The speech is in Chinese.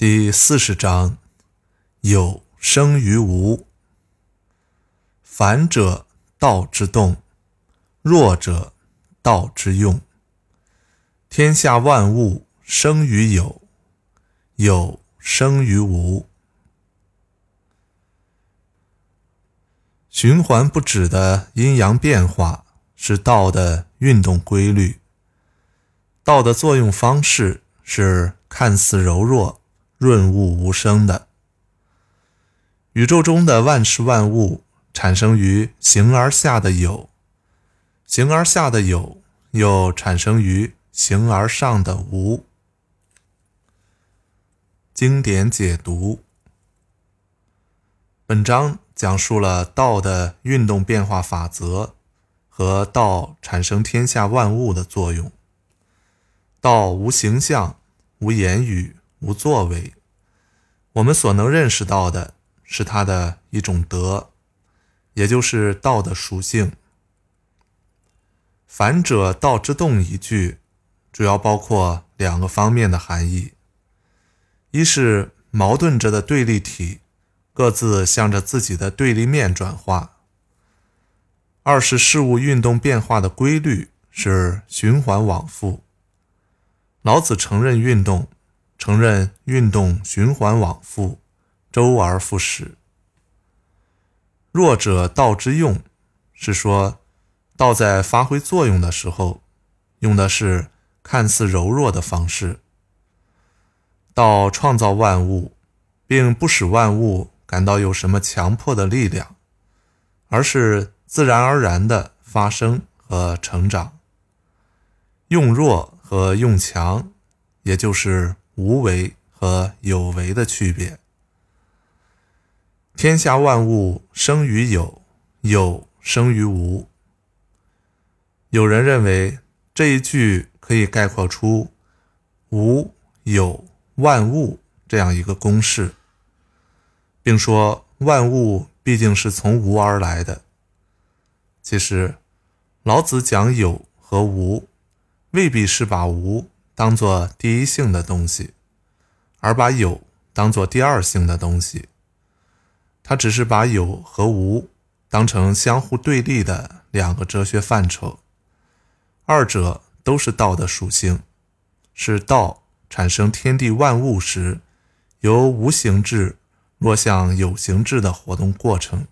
第四十章有生于无。反者道之动弱者道之用。天下万物生于有有生于无。循环不止的阴阳变化是道的运动规律。道的作用方式是看似柔弱、润物无声的。宇宙中的万事万物产生于形而下的有，形而下的有又产生于形而上的无。经典解读。本章讲述了道的运动变化法则和道产生天下万物的作用。道无形象，无言语，无作为。我们所能认识到的是它的一种德，也就是道的属性。反者道之动一句，主要包括两个方面的含义：一是矛盾着的对立体各自向着自己的对立面转化；二是事物运动变化的规律是循环往复。老子承认运动，承认运动循环往复，周而复始。弱者道之用，是说道在发挥作用的时候，用的是看似柔弱的方式。道创造万物，并不使万物感到有什么强迫的力量，而是自然而然的发生和成长。用弱。和用强，也就是无为和有为的区别。天下万物生于有，有生于无。有人认为这一句可以概括出无有万物这样一个公式，并说万物毕竟是从无而来的。其实，老子讲有和无。未必是把无当做第一性的东西，而把有当做第二性的东西。他只是把有和无当成相互对立的两个哲学范畴，二者都是道的属性，是道产生天地万物时由无形质若像有形质的活动过程。